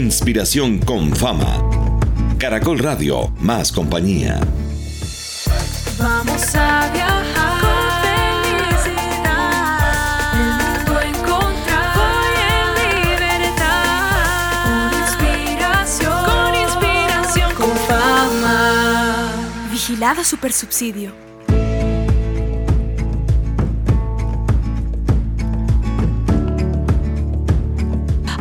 Inspiración con fama. Caracol Radio, más compañía. Vamos a viajar con felicidad.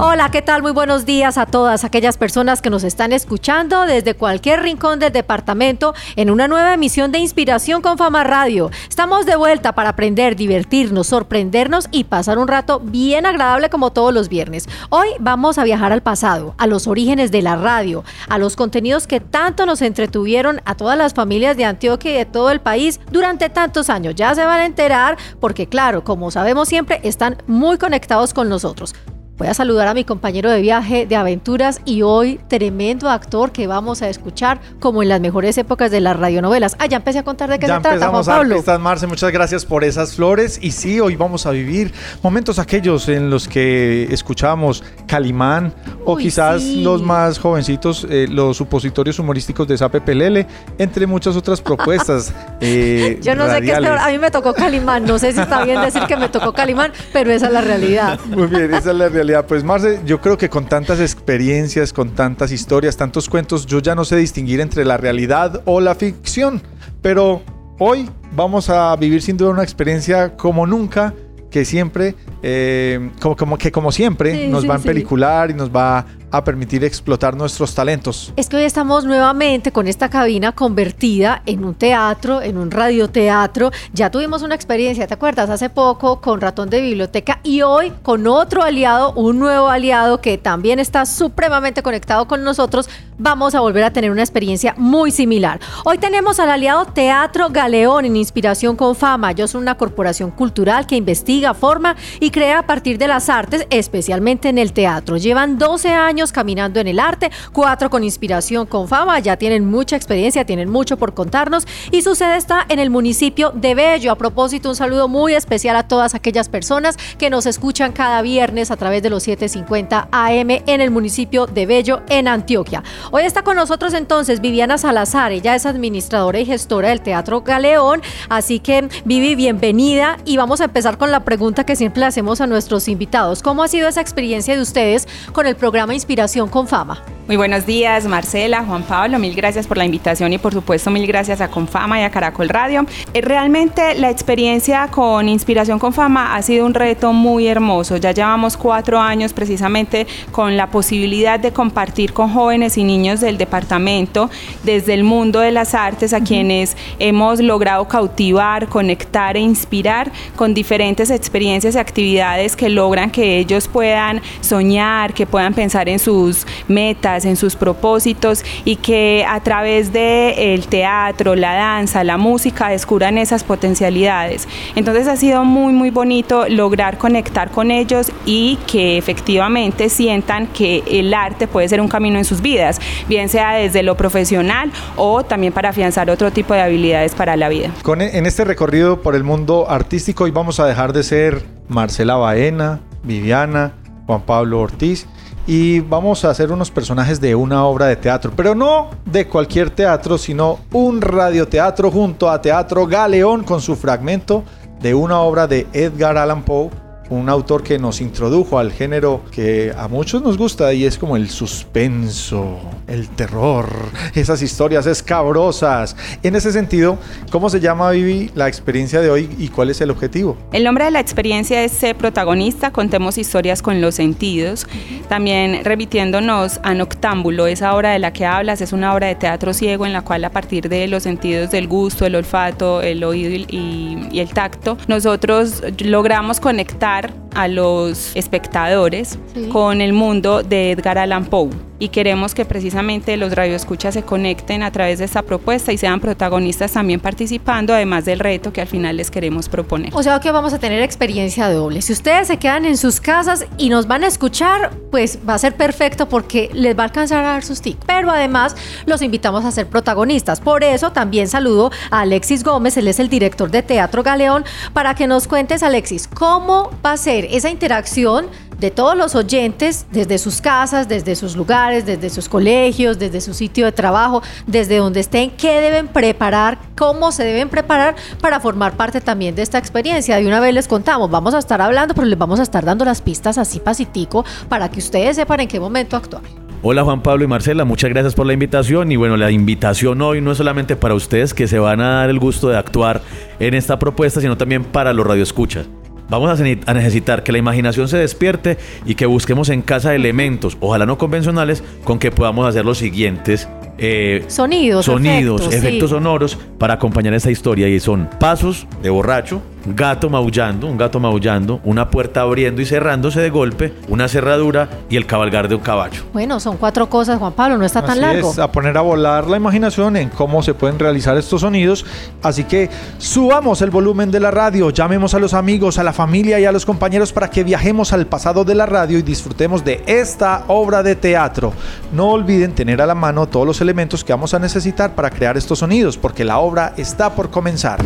Hola, ¿qué tal? Muy buenos días a todas aquellas personas que nos están escuchando desde cualquier rincón del departamento en una nueva emisión de Inspiración con Fama Radio. Estamos de vuelta para aprender, divertirnos, sorprendernos y pasar un rato bien agradable como todos los viernes. Hoy vamos a viajar al pasado, a los orígenes de la radio, a los contenidos que tanto nos entretuvieron a todas las familias de Antioquia y de todo el país durante tantos años. Ya se van a enterar porque claro, como sabemos siempre, están muy conectados con nosotros. Voy a saludar a mi compañero de viaje de aventuras y hoy tremendo actor que vamos a escuchar como en las mejores épocas de las radionovelas. Ah, ya empecé a contar de qué se trata, Juan Pablo. Estás, Marce, muchas gracias por esas flores. Y sí, hoy vamos a vivir momentos aquellos en los que escuchamos Calimán o quizás los más jovencitos, eh, los supositorios humorísticos de Sape Pelele, entre muchas otras propuestas. eh, Yo no sé qué es peor. A mí me tocó Calimán. No sé si está bien decir que me tocó Calimán, pero esa es la realidad. Muy bien, esa es la realidad pues Marce, yo creo que con tantas experiencias, con tantas historias, tantos cuentos, yo ya no sé distinguir entre la realidad o la ficción. Pero hoy vamos a vivir sin duda una experiencia como nunca, que siempre, eh, como, que como siempre, nos va a pelicular y nos va a permitir explotar nuestros talentos. Es que hoy estamos nuevamente con esta cabina convertida en un teatro, en un radioteatro. Ya tuvimos una experiencia, ¿te acuerdas? Hace poco con Ratón de Biblioteca y hoy con otro aliado, un nuevo aliado que también está supremamente conectado con nosotros, vamos a volver a tener una experiencia muy similar. Hoy tenemos al aliado Teatro Galeón en Inspiración con Fama. Yo soy una corporación cultural que investiga, forma y crea a partir de las artes, especialmente en el teatro. Llevan 12 años caminando en el arte, cuatro con inspiración, con fama, ya tienen mucha experiencia, tienen mucho por contarnos y su sede está en el municipio de Bello. A propósito, un saludo muy especial a todas aquellas personas que nos escuchan cada viernes a través de los 750 AM en el municipio de Bello, en Antioquia. Hoy está con nosotros entonces Viviana Salazar, ella es administradora y gestora del Teatro Galeón, así que Vivi, bienvenida y vamos a empezar con la pregunta que siempre le hacemos a nuestros invitados. ¿Cómo ha sido esa experiencia de ustedes con el programa Inspiración? Inspiración con Fama. Muy buenos días, Marcela, Juan Pablo, mil gracias por la invitación y por supuesto mil gracias a Confama y a Caracol Radio. Eh, realmente la experiencia con Inspiración con Fama ha sido un reto muy hermoso. Ya llevamos cuatro años precisamente con la posibilidad de compartir con jóvenes y niños del departamento desde el mundo de las artes a quienes hemos logrado cautivar, conectar e inspirar con diferentes experiencias y actividades que logran que ellos puedan soñar, que puedan pensar en sus metas, en sus propósitos y que a través de el teatro, la danza, la música descubran esas potencialidades. Entonces ha sido muy muy bonito lograr conectar con ellos y que efectivamente sientan que el arte puede ser un camino en sus vidas, bien sea desde lo profesional o también para afianzar otro tipo de habilidades para la vida. Con, e, en este recorrido por el mundo artístico hoy vamos a dejar de ser Marcela Baena, Viviana, Juan Pablo Ortiz y vamos a hacer unos personajes de una obra de teatro, pero no de cualquier teatro, sino un radioteatro junto a Teatro Galeón con su fragmento de una obra de Edgar Allan Poe un autor que nos introdujo al género que a muchos nos gusta y es como el suspenso, el terror, esas historias escabrosas. En ese sentido, ¿cómo se llama, Vivi, la experiencia de hoy y cuál es el objetivo? El nombre de la experiencia es ser protagonista, contemos historias con los sentidos. También remitiéndonos a Noctámbulo, esa obra de la que hablas es una obra de teatro ciego en la cual a partir de los sentidos del gusto, el olfato, el oído y, y el tacto, nosotros logramos conectar lugar a los espectadores con el mundo de Edgar Allan Poe y queremos que precisamente los radioescuchas se conecten a través de esta propuesta y sean protagonistas también participando, además del reto que al final les queremos proponer. O sea que vamos a tener experiencia doble. Si ustedes se quedan en sus casas y nos van a escuchar, pues va a ser perfecto porque les va a alcanzar a dar sus tics. Pero además los invitamos a ser protagonistas. Por eso también saludo a Alexis Gómez, él es el director de Teatro Galeón, para que nos cuentes, Alexis, cómo va a ser esa interacción de todos los oyentes desde sus casas, desde sus lugares, desde sus colegios, desde su sitio de trabajo, desde donde estén, qué deben preparar, cómo se deben preparar para formar parte también de esta experiencia. De una vez les contamos, vamos a estar hablando, pero les vamos a estar dando las pistas así pasitico para que ustedes sepan en qué momento actuar. Hola Juan Pablo y Marcela, muchas gracias por la invitación y bueno, la invitación hoy no es solamente para ustedes que se van a dar el gusto de actuar en esta propuesta, sino también para los radioescuchas. Vamos a ne- a necesitar que la imaginación se despierte y que busquemos en casa elementos, ojalá no convencionales, con que podamos hacer los siguientes eh, Sonidos, sonidos, efectos, efectos sí. sonoros para acompañar esta historia y son pasos de borracho, gato maullando, un gato maullando, una puerta abriendo y cerrándose de golpe, una cerradura y el cabalgar de un caballo. Bueno, son cuatro cosas, Juan Pablo, no está tan Así largo. es, a poner a volar la imaginación en cómo se pueden realizar estos sonidos. Así que subamos el volumen de la radio, llamemos a los amigos, a la familia y a los compañeros para que viajemos al pasado de la radio y disfrutemos de esta obra de teatro. No olviden tener a la mano todos los elementos que vamos a necesitar para crear estos sonidos, porque la obra está por comenzar.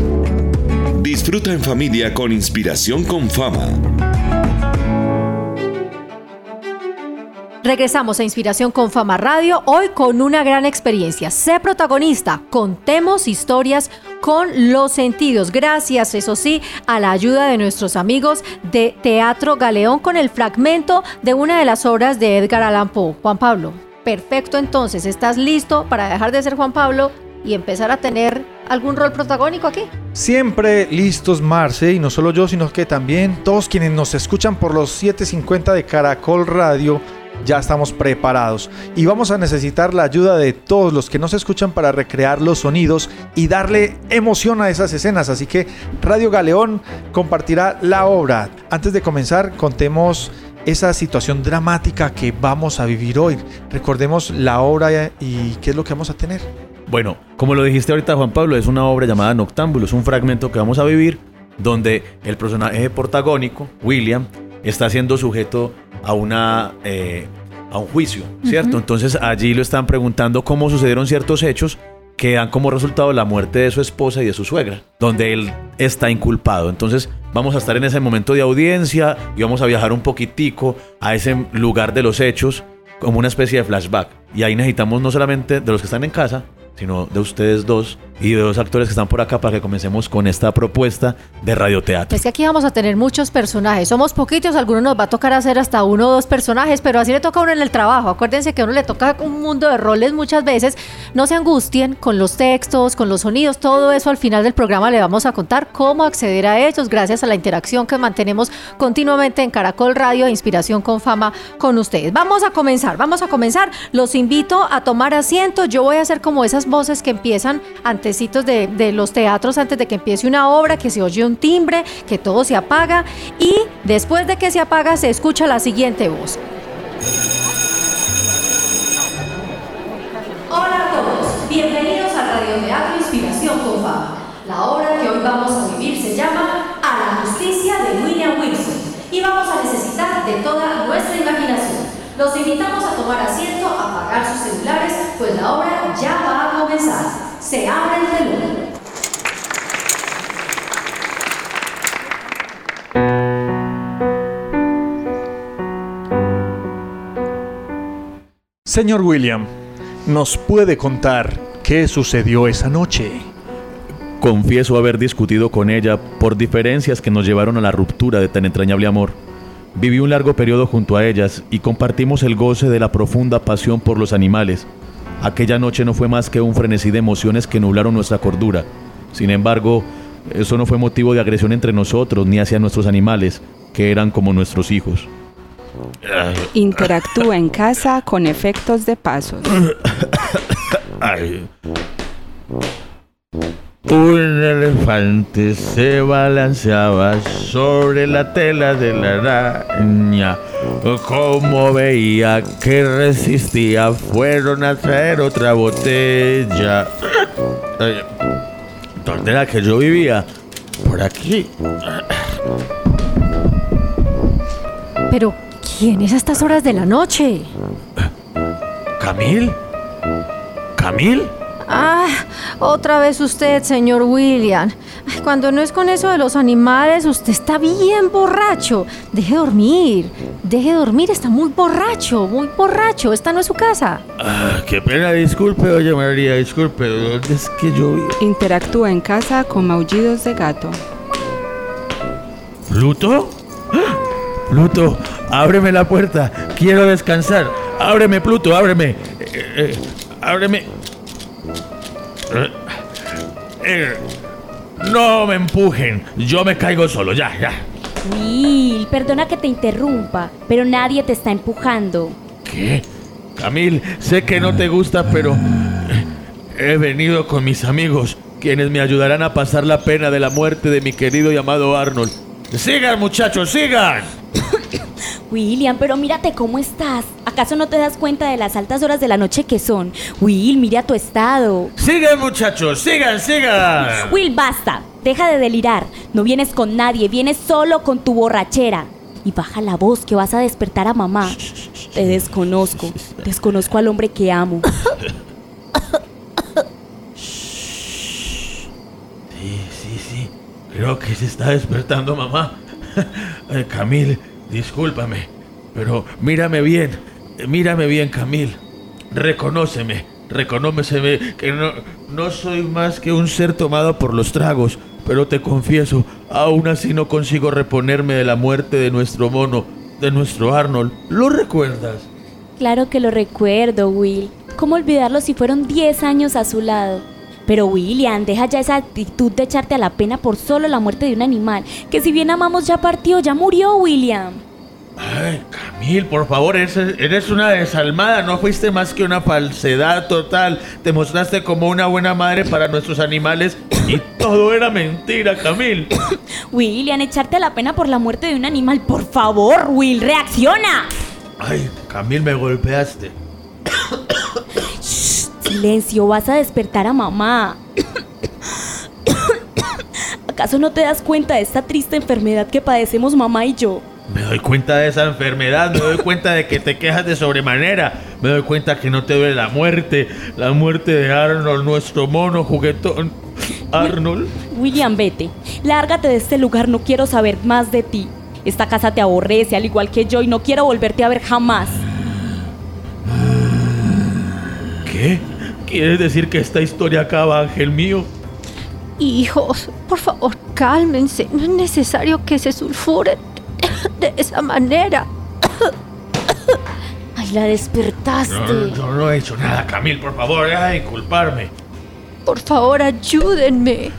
Disfruta en familia con inspiración con fama. Regresamos a Inspiración con Fama Radio, hoy con una gran experiencia. Sé protagonista, contemos historias con los sentidos. Gracias, eso sí, a la ayuda de nuestros amigos de Teatro Galeón con el fragmento de una de las obras de Edgar Allan Poe. Juan Pablo, perfecto entonces, ¿estás listo para dejar de ser Juan Pablo y empezar a tener algún rol protagónico aquí? Siempre listos, Marce, y no solo yo, sino que también todos quienes nos escuchan por los 750 de Caracol Radio, ya estamos preparados. Y vamos a necesitar la ayuda de todos los que nos escuchan para recrear los sonidos y darle emoción a esas escenas. Así que Radio Galeón compartirá la obra. Antes de comenzar, contemos esa situación dramática que vamos a vivir hoy. Recordemos la obra y qué es lo que vamos a tener. Bueno, como lo dijiste ahorita Juan Pablo, es una obra llamada Noctámbulo, es un fragmento que vamos a vivir donde el personaje protagónico, William, está siendo sujeto a una eh, a un juicio, ¿cierto? Entonces allí lo están preguntando cómo sucedieron ciertos hechos que dan como resultado la muerte de su esposa y de su suegra, donde él está inculpado. Entonces vamos a estar en ese momento de audiencia y vamos a viajar un poquitico a ese lugar de los hechos como una especie de flashback. Y ahí necesitamos no solamente de los que están en casa, sino de ustedes dos y de dos actores que están por acá para que comencemos con esta propuesta de radioteatro. Es que aquí vamos a tener muchos personajes. Somos poquitos, algunos nos va a tocar hacer hasta uno o dos personajes, pero así le toca a uno en el trabajo. Acuérdense que a uno le toca un mundo de roles muchas veces. No se angustien con los textos, con los sonidos, todo eso al final del programa le vamos a contar cómo acceder a ellos gracias a la interacción que mantenemos continuamente en Caracol Radio, Inspiración con Fama con ustedes. Vamos a comenzar, vamos a comenzar. Los invito a tomar asiento. Yo voy a hacer como esas voces que empiezan de, de los teatros antes de que empiece una obra, que se oye un timbre, que todo se apaga y después de que se apaga se escucha la siguiente voz. Hola a todos, bienvenidos a Radioteatro Inspiración con Fama. La obra que hoy vamos a vivir se llama A la justicia de William Wilson y vamos a necesitar de toda nuestra imaginación. Los invitamos a tomar asiento, a apagar sus celulares, pues la obra ya va a comenzar. Se abre Señor William, ¿nos puede contar qué sucedió esa noche? Confieso haber discutido con ella por diferencias que nos llevaron a la ruptura de tan entrañable amor. Viví un largo periodo junto a ellas y compartimos el goce de la profunda pasión por los animales. Aquella noche no fue más que un frenesí de emociones que nublaron nuestra cordura. Sin embargo, eso no fue motivo de agresión entre nosotros ni hacia nuestros animales, que eran como nuestros hijos. Interactúa en casa con efectos de pasos. Ay. Un elefante se balanceaba sobre la tela de la araña. Como veía que resistía, fueron a traer otra botella. Ay, ¿Dónde era que yo vivía? Por aquí. Pero, ¿quién es a estas horas de la noche? ¿Camil? ¿Camil? Ah, otra vez usted, señor William. Ay, cuando no es con eso de los animales, usted está bien borracho. Deje dormir, deje dormir, está muy borracho, muy borracho. Esta no es su casa. Ah, qué pena, disculpe, oye María, disculpe. ¿Dónde es que yo? Interactúa en casa con maullidos de gato. ¿Pluto? Pluto, ábreme la puerta. Quiero descansar. Ábreme, Pluto, ábreme. Eh, eh, ábreme. Eh, no me empujen. Yo me caigo solo, ya, ya. Will, perdona que te interrumpa, pero nadie te está empujando. ¿Qué? Camil, sé que no te gusta, pero he venido con mis amigos, quienes me ayudarán a pasar la pena de la muerte de mi querido y amado Arnold. Sigan, muchachos, sigan. William, pero mírate cómo estás. ¿Acaso no te das cuenta de las altas horas de la noche que son? Will, mira tu estado. Sigan, muchachos, sigan, sigan. Will, basta. Deja de delirar. No vienes con nadie, vienes solo con tu borrachera. Y baja la voz que vas a despertar a mamá. Te desconozco. Desconozco al hombre que amo. Sí, sí, sí. Creo que se está despertando mamá. Camil, discúlpame, pero mírame bien. Mírame bien, Camil. Reconóceme, reconóceme que no, no soy más que un ser tomado por los tragos. Pero te confieso, aún así no consigo reponerme de la muerte de nuestro mono, de nuestro Arnold. ¿Lo recuerdas? Claro que lo recuerdo, Will. ¿Cómo olvidarlo si fueron 10 años a su lado? Pero William, deja ya esa actitud de echarte a la pena por solo la muerte de un animal, que si bien amamos ya partió, ya murió, William. Ay, Camil, por favor, eres, una desalmada, no fuiste más que una falsedad total. Te mostraste como una buena madre para nuestros animales y todo era mentira, Camil. William, echarte a la pena por la muerte de un animal, por favor, Will, reacciona. Ay, Camil, me golpeaste. Silencio, vas a despertar a mamá. ¿Acaso no te das cuenta de esta triste enfermedad que padecemos mamá y yo? Me doy cuenta de esa enfermedad, me doy cuenta de que te quejas de sobremanera, me doy cuenta que no te duele la muerte, la muerte de Arnold, nuestro mono juguetón. Arnold. William, vete. Lárgate de este lugar, no quiero saber más de ti. Esta casa te aborrece, al igual que yo, y no quiero volverte a ver jamás. ¿Qué? ¿Quieres decir que esta historia acaba, ángel mío? Hijos, por favor, cálmense. No es necesario que se sulfuren de esa manera. Ay, la despertaste. No, yo no he hecho nada, Camil, por favor, deja de culparme. Por favor, ayúdenme.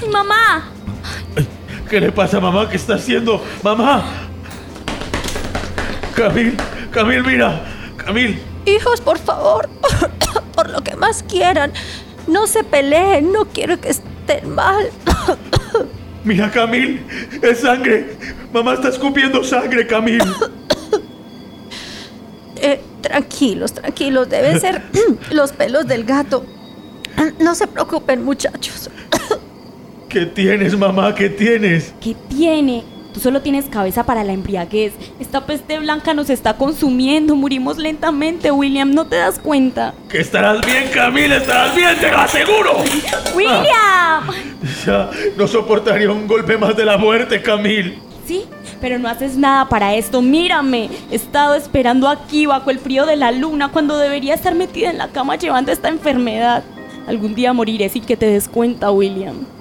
Ay, mamá. ¿Qué le pasa, mamá? ¿Qué está haciendo? ¡Mamá! Camil, Camil, mira. Camil, Hijos, por favor, lo que más quieran, no se peleen. No quiero que estén mal. mira, Camil. Es sangre. Mamá está escupiendo sangre, Camil. Eh, tranquilos, tranquilos. Deben ser los pelos del gato. No se preocupen, muchachos. ¿Qué tienes, mamá? ¿Qué tienes? ¿Qué tiene? Tú solo tienes cabeza para la embriaguez. Esta peste blanca nos está consumiendo. Murimos lentamente, William. ¿No te das cuenta? Que estarás bien, Camil. Estarás bien, te lo aseguro. ¡William! Ya no soportaría un golpe más de la muerte, Camil. Sí, pero no haces nada para esto. Mírame. He estado esperando aquí bajo el frío de la luna cuando debería estar metida en la cama llevando esta enfermedad. Algún día moriré sin que te des cuenta, William.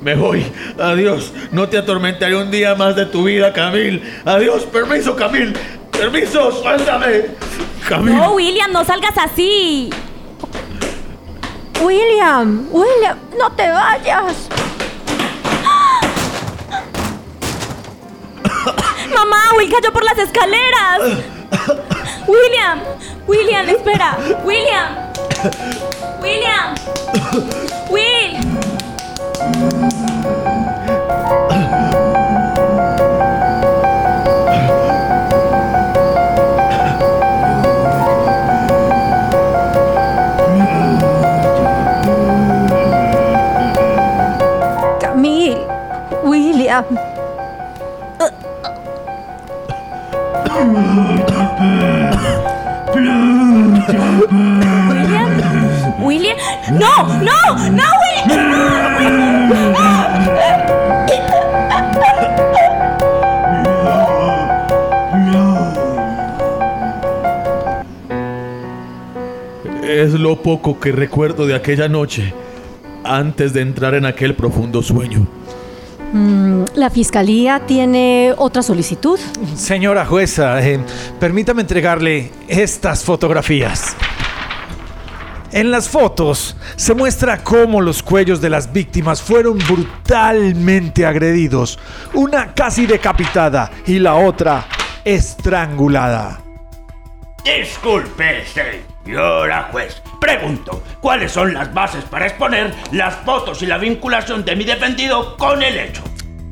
Me voy. Adiós. No te atormentaré un día más de tu vida, Camil. Adiós. Permiso, Camil. Permiso. Suéltame. Camil. No, William, no salgas así. William, William, no te vayas. Mamá, Will cayó por las escaleras. William, William, espera. William. William. Will. Camille, William. William. William. ¡No! ¡No! ¡No, lo poco que recuerdo de aquella noche, antes de entrar en aquel profundo sueño. Mm, La fiscalía tiene otra solicitud. Señora jueza, eh, permítame entregarle estas fotografías. En las fotos se muestra cómo los cuellos de las víctimas fueron brutalmente agredidos, una casi decapitada y la otra estrangulada. Disculpe, señora juez. Pregunto, ¿cuáles son las bases para exponer las fotos y la vinculación de mi defendido con el hecho?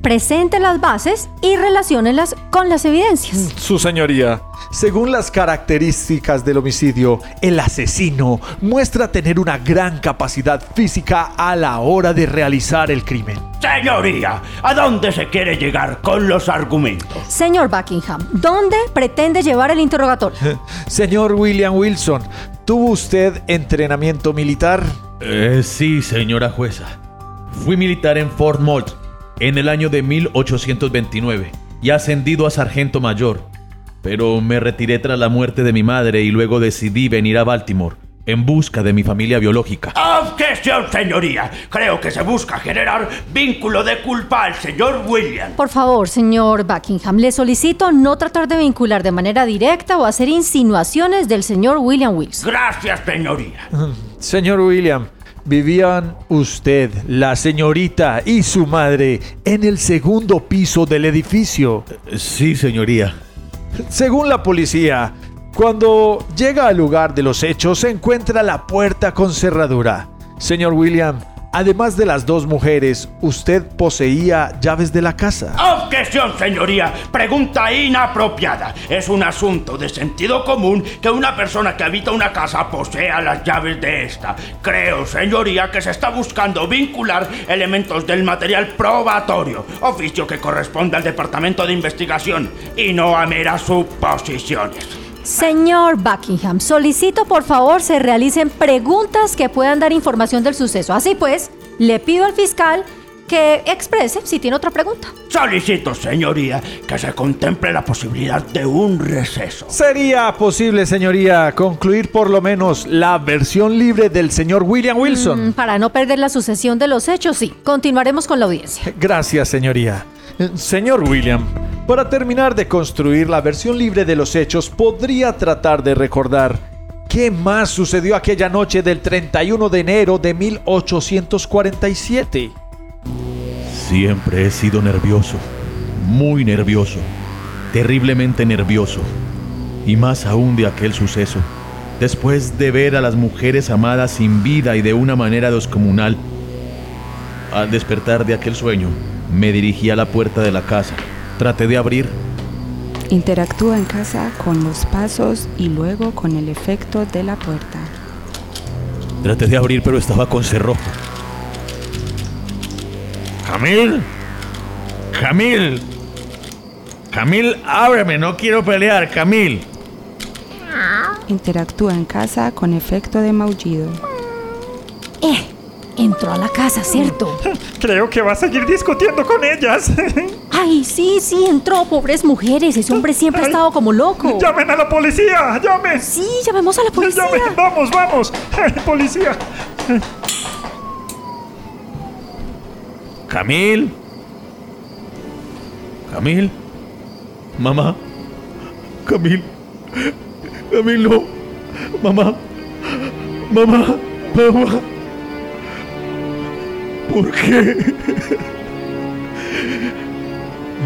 Presente las bases y relaciónelas con las evidencias. Su señoría, según las características del homicidio, el asesino muestra tener una gran capacidad física a la hora de realizar el crimen. Señoría, ¿a dónde se quiere llegar con los argumentos? Señor Buckingham, ¿dónde pretende llevar el interrogatorio? Señor William Wilson, ¿tuvo usted entrenamiento militar? Eh, sí, señora jueza. Fui militar en Fort Moult en el año de 1829 y ascendido a sargento mayor. Pero me retiré tras la muerte de mi madre y luego decidí venir a Baltimore en busca de mi familia biológica. Objeción, señoría. Creo que se busca generar vínculo de culpa al señor William. Por favor, señor Buckingham, le solicito no tratar de vincular de manera directa o hacer insinuaciones del señor William Wilson. Gracias, señoría. Señor William, ¿vivían usted, la señorita y su madre en el segundo piso del edificio? Sí, señoría. Según la policía, cuando llega al lugar de los hechos se encuentra la puerta con cerradura. Señor William, además de las dos mujeres, ¿usted poseía llaves de la casa? Objeción, señoría. Pregunta inapropiada. Es un asunto de sentido común que una persona que habita una casa posea las llaves de esta. Creo, señoría, que se está buscando vincular elementos del material probatorio, oficio que corresponde al Departamento de Investigación, y no a meras suposiciones. Señor Buckingham, solicito por favor se realicen preguntas que puedan dar información del suceso. Así pues, le pido al fiscal que exprese si tiene otra pregunta. Solicito, señoría, que se contemple la posibilidad de un receso. ¿Sería posible, señoría, concluir por lo menos la versión libre del señor William Wilson? Mm, Para no perder la sucesión de los hechos, sí. Continuaremos con la audiencia. Gracias, señoría. Señor William, para terminar de construir la versión libre de los hechos, podría tratar de recordar qué más sucedió aquella noche del 31 de enero de 1847. Siempre he sido nervioso, muy nervioso, terriblemente nervioso, y más aún de aquel suceso, después de ver a las mujeres amadas sin vida y de una manera descomunal. Al despertar de aquel sueño, me dirigí a la puerta de la casa, traté de abrir, Interactúa en casa con los pasos y luego con el efecto de la puerta. traté de abrir pero estaba con cerrojo. Camil, Camil, Camil, ábreme, no quiero pelear, Camil. Interactúa en casa con efecto de maullido. Eh, entró a la casa, ¿cierto? Creo que va a seguir discutiendo con ellas. Ay, sí, sí, entró, pobres mujeres. Ese hombre siempre ha estado como loco. ¡Llamen a la policía! ¡Llamen! Sí, llamemos a la policía. ¡Llamen! ¡Vamos, vamos! ¡Policía! Camil. Camil. Mamá. Camil. Camil, no. Mamá. Mamá. Mamá. ¿Por qué?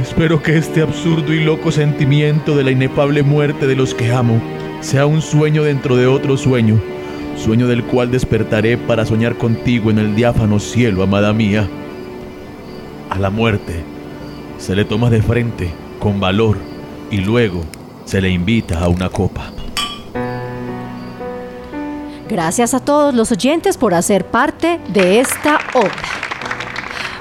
Espero que este absurdo y loco sentimiento de la inefable muerte de los que amo sea un sueño dentro de otro sueño, sueño del cual despertaré para soñar contigo en el diáfano cielo, amada mía. A la muerte se le toma de frente con valor y luego se le invita a una copa. Gracias a todos los oyentes por hacer parte de esta obra.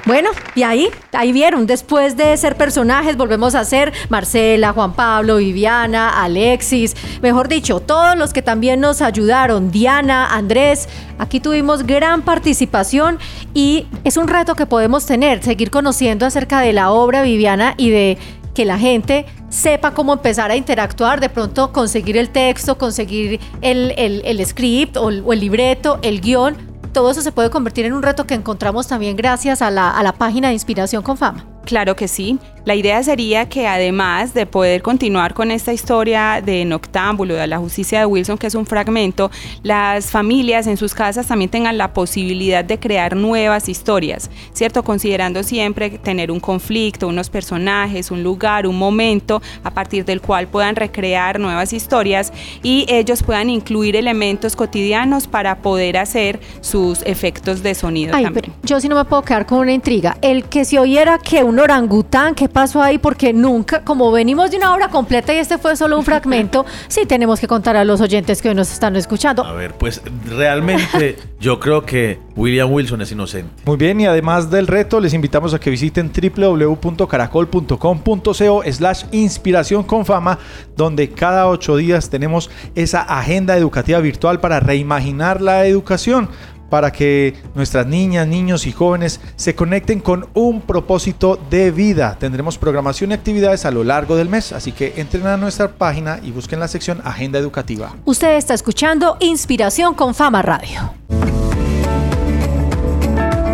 Bueno, y ahí, ahí vieron, después de ser personajes, volvemos a ser Marcela, Juan Pablo, Viviana, Alexis, mejor dicho, todos los que también nos ayudaron, Diana, Andrés, aquí tuvimos gran participación y es un reto que podemos tener, seguir conociendo acerca de la obra Viviana y de que la gente sepa cómo empezar a interactuar, de pronto conseguir el texto, conseguir el, el- script o el, o el libreto, el guion, todo eso se puede convertir en un reto que encontramos también gracias a la, a la página de Inspiración con Fama. Claro que sí. La idea sería que además de poder continuar con esta historia de Noctámbulo, de la justicia de Wilson, que es un fragmento, las familias en sus casas también tengan la posibilidad de crear nuevas historias, ¿cierto? Considerando siempre tener un conflicto, unos personajes, un lugar, un momento a partir del cual puedan recrear nuevas historias y ellos puedan incluir elementos cotidianos para poder hacer sus efectos de sonido Ay, también. pero yo sí no me puedo quedar con una intriga. El que se oyera que un orangután, ¿qué pasó ahí? Porque nunca, como venimos de una obra completa y este fue solo un fragmento, sí tenemos que contar a los oyentes que hoy nos están escuchando. A ver, pues realmente yo creo que William Wilson es inocente. Muy bien, y además del reto, les invitamos a que visiten www.caracol.com.co slash inspiración con fama, donde cada ocho días tenemos esa agenda educativa virtual para reimaginar la educación, para que nuestras niñas, niños y jóvenes se conecten con un propósito de vida. Tendremos programación y actividades a lo largo del mes, así que entren a nuestra página y busquen la sección Agenda Educativa. Usted está escuchando Inspiración con Fama Radio.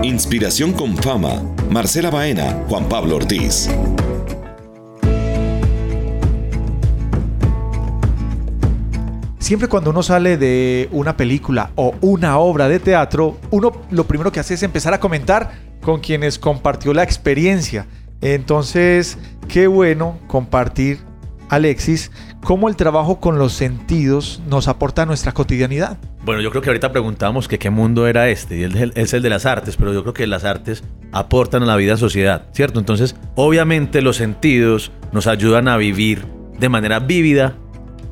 Inspiración con fama. Marcela Baena, Juan Pablo Ortiz. Siempre cuando uno sale de una película o una obra de teatro, uno lo primero que hace es empezar a comentar con quienes compartió la experiencia. Entonces, qué bueno compartir, Alexis, cómo el trabajo con los sentidos nos aporta a nuestra cotidianidad. Bueno, yo creo que ahorita preguntamos qué mundo era este, y es el de las artes, pero yo creo que las artes aportan a la vida en sociedad, ¿cierto? Entonces, obviamente los sentidos nos ayudan a vivir de manera vívida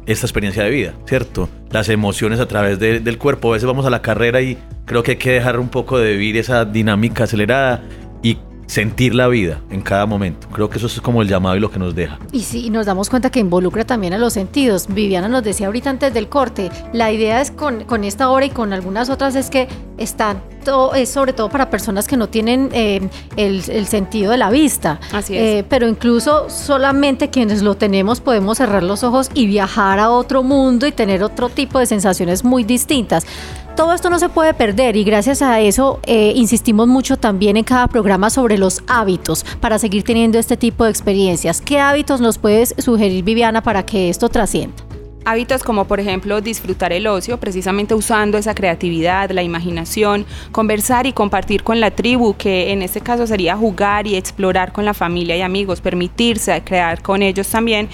esta experiencia de vida, ¿cierto? Las emociones a través de- del cuerpo. A veces vamos a la carrera y creo que hay que dejar un poco de vivir esa dinámica acelerada y sentir la vida en cada momento. Creo que eso es como el llamado y lo que nos deja. Y sí, nos damos cuenta que involucra también a los sentidos. Viviana nos decía ahorita antes del corte, la idea es con, con esta obra y con algunas otras es que están to- es sobre todo para personas que no tienen eh, el, el sentido de la vista. Así es. Eh, pero incluso solamente quienes lo tenemos podemos cerrar los ojos y viajar a otro mundo y tener otro tipo de sensaciones muy distintas. Todo esto no se puede perder y gracias a eso eh, insistimos mucho también en cada programa sobre los hábitos para seguir teniendo este tipo de experiencias. ¿Qué hábitos nos puedes sugerir Viviana para que esto trascienda? Hábitos como por ejemplo disfrutar el ocio, precisamente usando esa creatividad, la imaginación, conversar y compartir con la tribu, que en este caso sería jugar y explorar con la familia y amigos, permitirse crear con ellos también.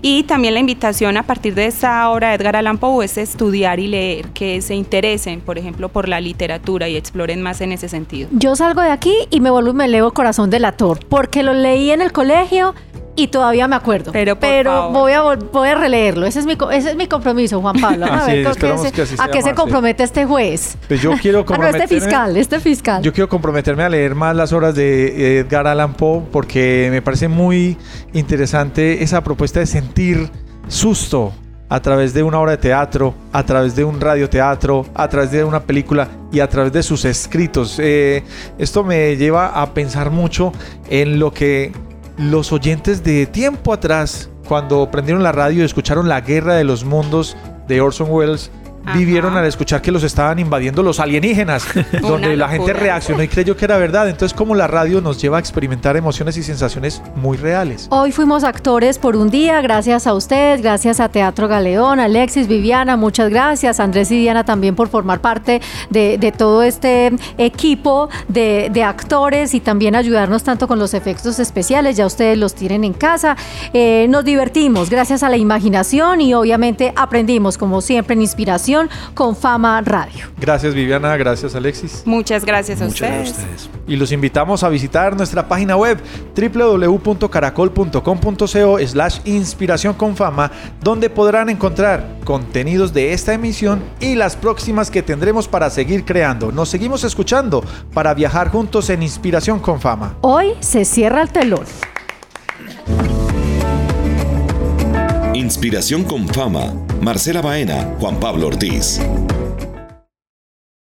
Y también la invitación a partir de esta obra de Edgar Allan Poe es estudiar y leer, que se interesen, por ejemplo, por la literatura y exploren más en ese sentido. Yo salgo de aquí y me vuelvo y me leo Corazón del Ator, porque lo leí en el colegio y todavía me acuerdo. Pero, por favor. voy, a, voy a releerlo. Ese es mi, ese es mi compromiso, Juan Pablo. A ver, es, ¿con qué esperamos se- que ¿a qué se compromete este juez? Pues yo quiero Ah, no, comprometerme. este fiscal, este fiscal. Yo quiero comprometerme a leer más las obras de Edgar Allan Poe porque me parece muy interesante esa propuesta de sentir susto a través de una obra de teatro, a través de un radioteatro, a través de una película y a través de sus escritos. Eh, esto me lleva a pensar mucho en lo que los oyentes de tiempo atrás, cuando prendieron la radio y escucharon La Guerra de los Mundos de Orson Welles, Ajá. vivieron al escuchar que los estaban invadiendo los alienígenas, donde la gente reaccionó y creyó que era verdad. Entonces, como la radio nos lleva a experimentar emociones y sensaciones muy reales. Hoy fuimos actores por un día, gracias a ustedes, gracias a Teatro Galeón, Alexis, Viviana, muchas gracias, Andrés y Diana también por formar parte de, de todo este equipo de, de actores y también ayudarnos tanto con los efectos especiales, ya ustedes los tienen en casa. Eh, nos divertimos gracias a la imaginación y obviamente aprendimos como siempre en inspiración Con Fama Radio. Gracias Viviana, gracias Alexis. Muchas gracias a Muchas ustedes. gracias a ustedes. Y los invitamos a visitar nuestra página web www.caracol.com.co slash inspiración con fama, donde podrán encontrar contenidos de esta emisión y las próximas que tendremos para seguir creando. Nos seguimos escuchando para viajar juntos en Inspiración con Fama. Hoy se cierra el telón. Inspiración con fama. Marcela Baena, Juan Pablo Ortiz.